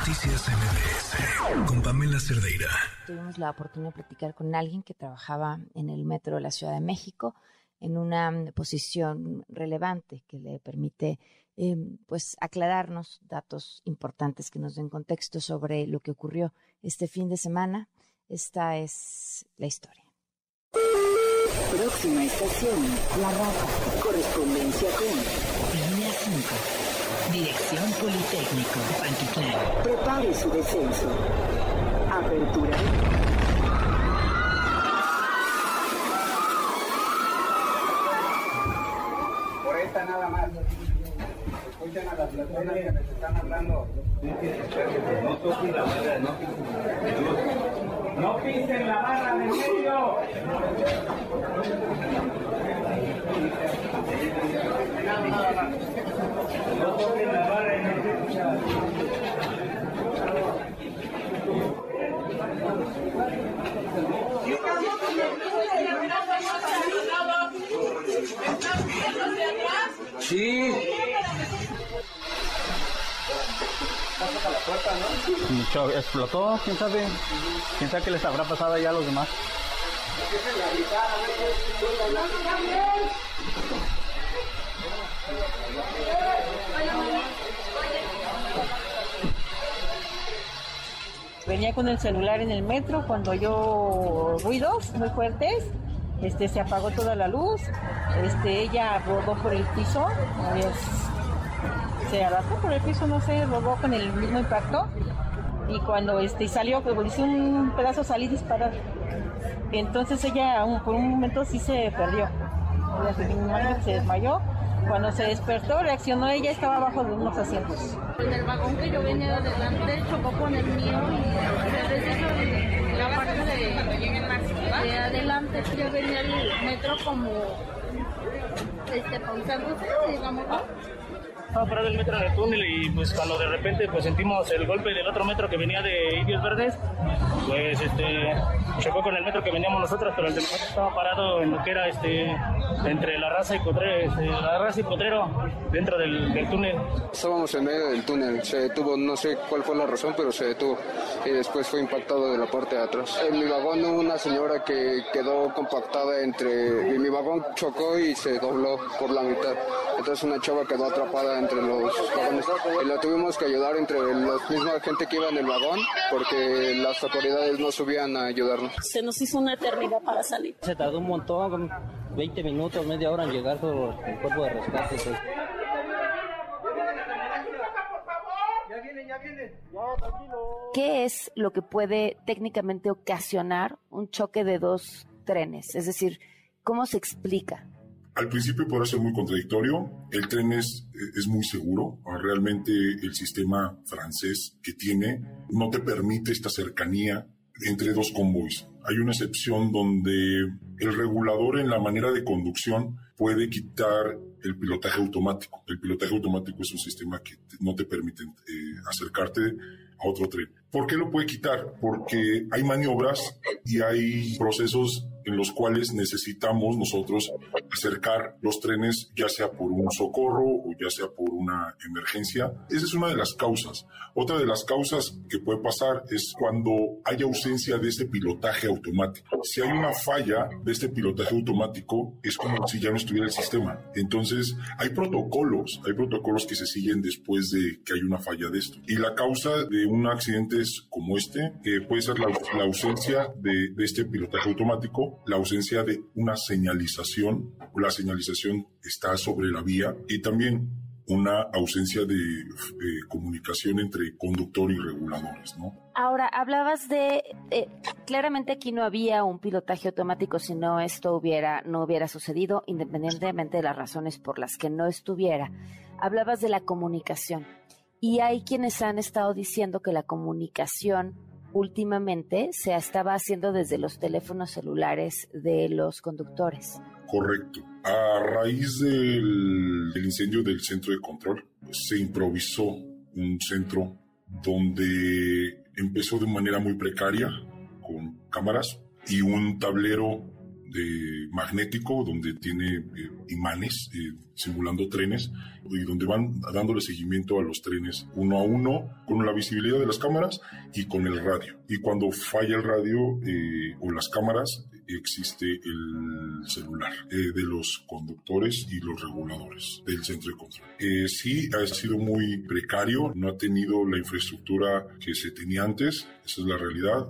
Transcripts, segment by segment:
Noticias MBS con Pamela Cerdeira. Tuvimos la oportunidad de platicar con alguien que trabajaba en el metro de la Ciudad de México en una mm, posición relevante que le permite em, pues aclararnos datos importantes que nos den contexto sobre lo que ocurrió este fin de semana. Esta es la historia. Próxima estación, La Raza. Correspondencia con Línea 5. Dirección Politécnico, Pantitlán. Prepare su descenso. Apertura. Por esta nada más. Escuchan a las personas que les están hablando. No toquen la barra, no No pisen la barra de medio. Nada más. Explotó, quién sabe. Quién sabe qué les habrá pasado ya a los demás. Venía con el celular en el metro cuando oyó ruidos muy fuertes. Este, se apagó toda la luz. Este, ella rodó por el piso. se arrastró por el piso, no sé, rodó con el mismo impacto. Y cuando este, salió, hizo un pedazo, salí disparar. Entonces ella por un momento sí se perdió. se desmayó cuando se despertó, reaccionó ella, estaba abajo de unos asientos. En el vagón que yo venía de adelante chocó con el mío y la parte de, de adelante. Yo venía el metro como este, pausándose, digamos, estaba parado el metro en el túnel y pues cuando de repente pues sentimos el golpe del otro metro que venía de Indios Verdes, pues este chocó con el metro que veníamos nosotros, pero el de nosotros estaba parado en lo que era este entre la raza y Potrero, este, la raza y Potrero dentro del, del, túnel. Estábamos en medio del túnel, se detuvo, no sé cuál fue la razón, pero se detuvo y después fue impactado de la parte de atrás. En mi vagón hubo una señora que quedó compactada entre, mi vagón chocó y se dobló por la mitad. Entonces una chava quedó atrapada entre los vagones y la tuvimos que ayudar entre la misma gente que iba en el vagón porque las autoridades no subían a ayudarnos. Se nos hizo una eternidad para salir. Se tardó un montón, 20 minutos, media hora en llegar por el cuerpo de rescate. Pues. ¿Qué es lo que puede técnicamente ocasionar un choque de dos trenes? Es decir, ¿cómo se explica? Al principio puede ser muy contradictorio. El tren es, es muy seguro. Realmente el sistema francés que tiene no te permite esta cercanía entre dos convoys. Hay una excepción donde el regulador en la manera de conducción puede quitar el pilotaje automático. El pilotaje automático es un sistema que no te permite eh, acercarte a otro tren. ¿Por qué lo puede quitar? Porque hay maniobras y hay procesos en los cuales necesitamos nosotros acercar los trenes, ya sea por un socorro o ya sea por una emergencia. Esa es una de las causas. Otra de las causas que puede pasar es cuando hay ausencia de este pilotaje automático. Si hay una falla de este pilotaje automático, es como si ya no estuviera el sistema. Entonces, hay protocolos, hay protocolos que se siguen después de que hay una falla de esto. Y la causa de un accidente como este eh, puede ser la, ausencia de, de este pilotaje automático, la ausencia de una señalización, la señalización está sobre la vía y también una ausencia de eh, comunicación entre conductor y reguladores, ¿no? Ahora, hablabas de, eh, claramente aquí no había un pilotaje automático si no esto hubiera, no hubiera sucedido, independientemente de las razones por las que no estuviera. Hablabas de la comunicación y hay quienes han estado diciendo que la comunicación últimamente se estaba haciendo desde los teléfonos celulares de los conductores. Correcto. A raíz del, incendio del centro de control, se improvisó un centro donde empezó de manera muy precaria, con cámaras y un tablero de magnético donde tiene eh, imanes eh, simulando trenes y donde van dándole seguimiento a los trenes uno a uno con la visibilidad de las cámaras y con el radio. Y cuando falla el radio eh, o las cámaras, existe el celular de los conductores y los reguladores del centro de control. sí, ha sido muy precario, no ha tenido la infraestructura que se tenía antes, esa es la realidad.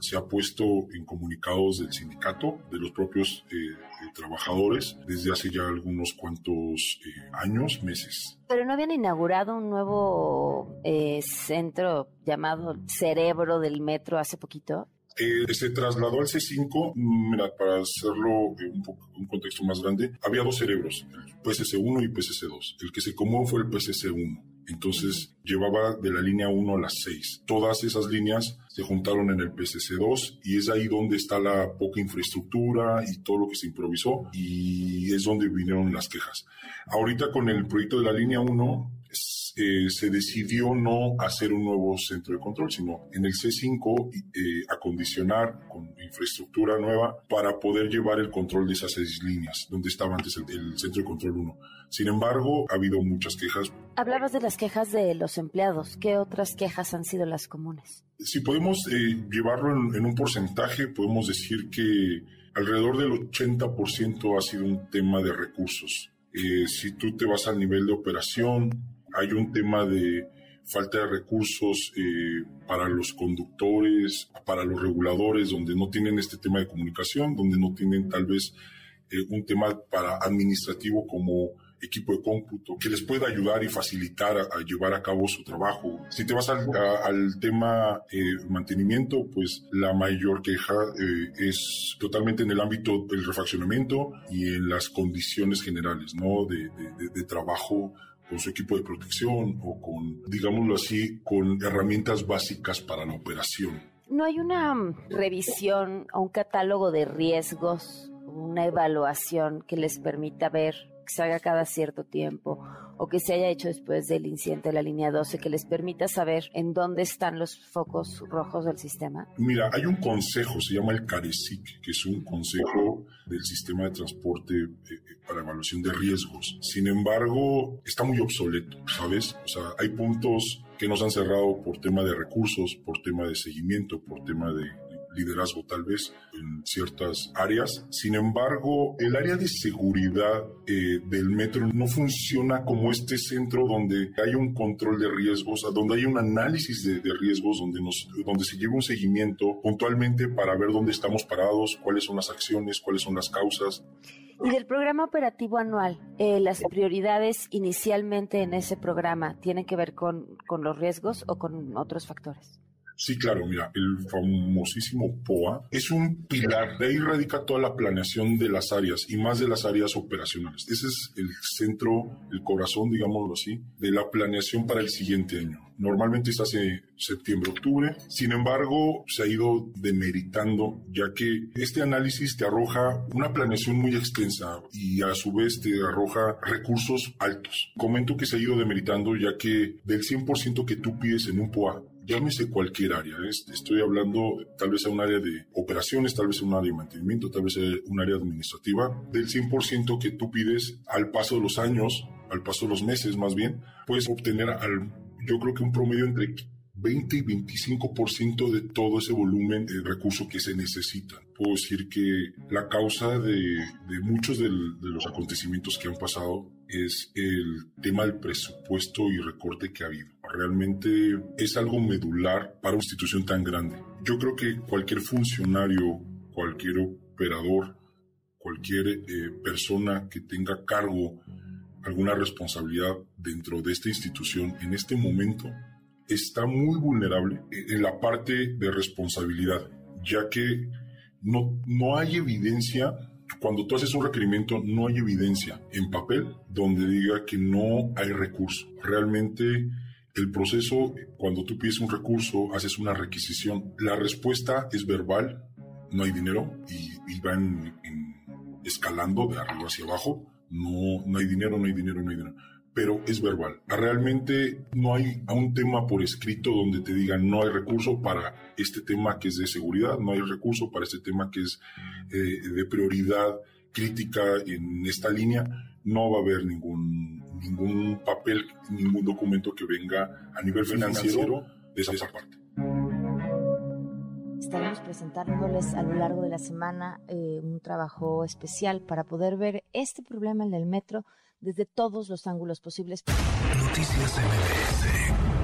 Se ha puesto en comunicados del sindicato, de los propios eh, trabajadores, desde hace ya algunos cuantos eh, años, meses. Pero no habían inaugurado un nuevo eh, centro llamado Cerebro del Metro hace poquito. Se trasladó al C5, mira, para hacerlo un, un contexto más grande, había dos cerebros, el PSC1 y PSC2. El que se comió fue el PSC1 entonces llevaba de la línea 1 a las 6. Todas esas líneas se juntaron en el PCC2 y es ahí donde está la poca infraestructura y todo lo que se improvisó y es donde vinieron las quejas. Ahorita con el proyecto de la línea 1 eh, se decidió no hacer un nuevo centro de control, sino en el C5 eh, acondicionar con infraestructura nueva para poder llevar el control de esas seis líneas, donde estaba antes el, centro de control 1. Sin embargo, ha habido muchas quejas. Hablabas de las quejas de los empleados. ¿Qué otras quejas han sido las comunes? Si podemos eh, llevarlo en, un porcentaje, podemos decir que alrededor del 80% ha sido un tema de recursos. si tú te vas al nivel de operación, hay un tema de falta de recursos eh, para los conductores, para los reguladores, donde no tienen este tema de comunicación, donde no tienen tal vez eh, un tema para administrativo como equipo de cómputo que les pueda ayudar y facilitar a, llevar a cabo su trabajo. Si te vas al, al tema eh, mantenimiento, pues la mayor queja es totalmente en el ámbito del refaccionamiento y en las condiciones generales, ¿no? de, de, de trabajo con su equipo de protección o con, digámoslo así, con herramientas básicas para la operación. ¿No hay una mm, revisión o un catálogo de riesgos, una evaluación que les permita ver que se haga cada cierto tiempo o que se haya hecho después del incidente de la línea 12 que les permita saber en dónde están los focos rojos del sistema? Mira, hay un consejo, se llama el CARESIC, que es un consejo del sistema de transporte eh, eh, para evaluación de riesgos. Sin embargo, está muy obsoleto, ¿sabes? O sea, hay puntos que nos han cerrado por tema de recursos, por tema de seguimiento, por tema de liderazgo tal vez en ciertas áreas. Sin embargo, el área de seguridad eh, del metro no funciona como este centro donde hay un control de riesgos, donde hay un análisis de, riesgos, donde, nos, donde se lleva un seguimiento puntualmente para ver dónde estamos parados, cuáles son las acciones, cuáles son las causas. Y del programa operativo anual, eh, ¿las prioridades inicialmente en ese programa tienen que ver con, con los riesgos o con otros factores? Sí, claro, mira, el famosísimo POA es un pilar, de ahí radica toda la planeación de las áreas y más de las áreas operacionales. Ese es el centro, el corazón, digámoslo así, de la planeación para el siguiente año. Normalmente se hace septiembre, octubre, sin embargo, se ha ido demeritando, ya que este análisis te arroja una planeación muy extensa y a su vez te arroja recursos altos. Comento que se ha ido demeritando, ya que del 100% que tú pides en un POA, llámese cualquier área. Estoy hablando tal vez a un área de operaciones, tal vez a un área de mantenimiento, tal vez a un área administrativa. Del 100% que tú pides al paso de los años, al paso de los meses más bien, puedes obtener al, yo creo que un promedio entre 20 y 25% de todo ese volumen de recursos que se necesitan. Puedo decir que la causa de, de muchos de los acontecimientos que han pasado es el tema del presupuesto y recorte que ha habido. Realmente es algo medular para una institución tan grande. Yo creo que cualquier funcionario, cualquier operador, cualquier eh, persona que tenga cargo alguna responsabilidad dentro de esta institución en este momento está muy vulnerable en la parte de responsabilidad, ya que no, no hay evidencia cuando tú haces un requerimiento, no hay evidencia en papel donde diga que no hay recurso. Realmente el proceso, cuando tú pides un recurso, haces una requisición. La respuesta es verbal, no hay dinero y, van escalando de arriba hacia abajo. No, no hay dinero, no hay dinero, no hay dinero. pero es verbal. Realmente no hay un tema por escrito donde te digan no hay recurso para este tema que es de seguridad, no hay recurso para este tema que es eh, de prioridad crítica en esta línea. No va a haber ningún, ningún papel, ningún documento que venga a nivel financiero de esa parte. Estaremos presentándoles a lo largo de la semana eh, un trabajo especial para poder ver este problema, el del metro, desde todos los ángulos posibles. Noticias MBS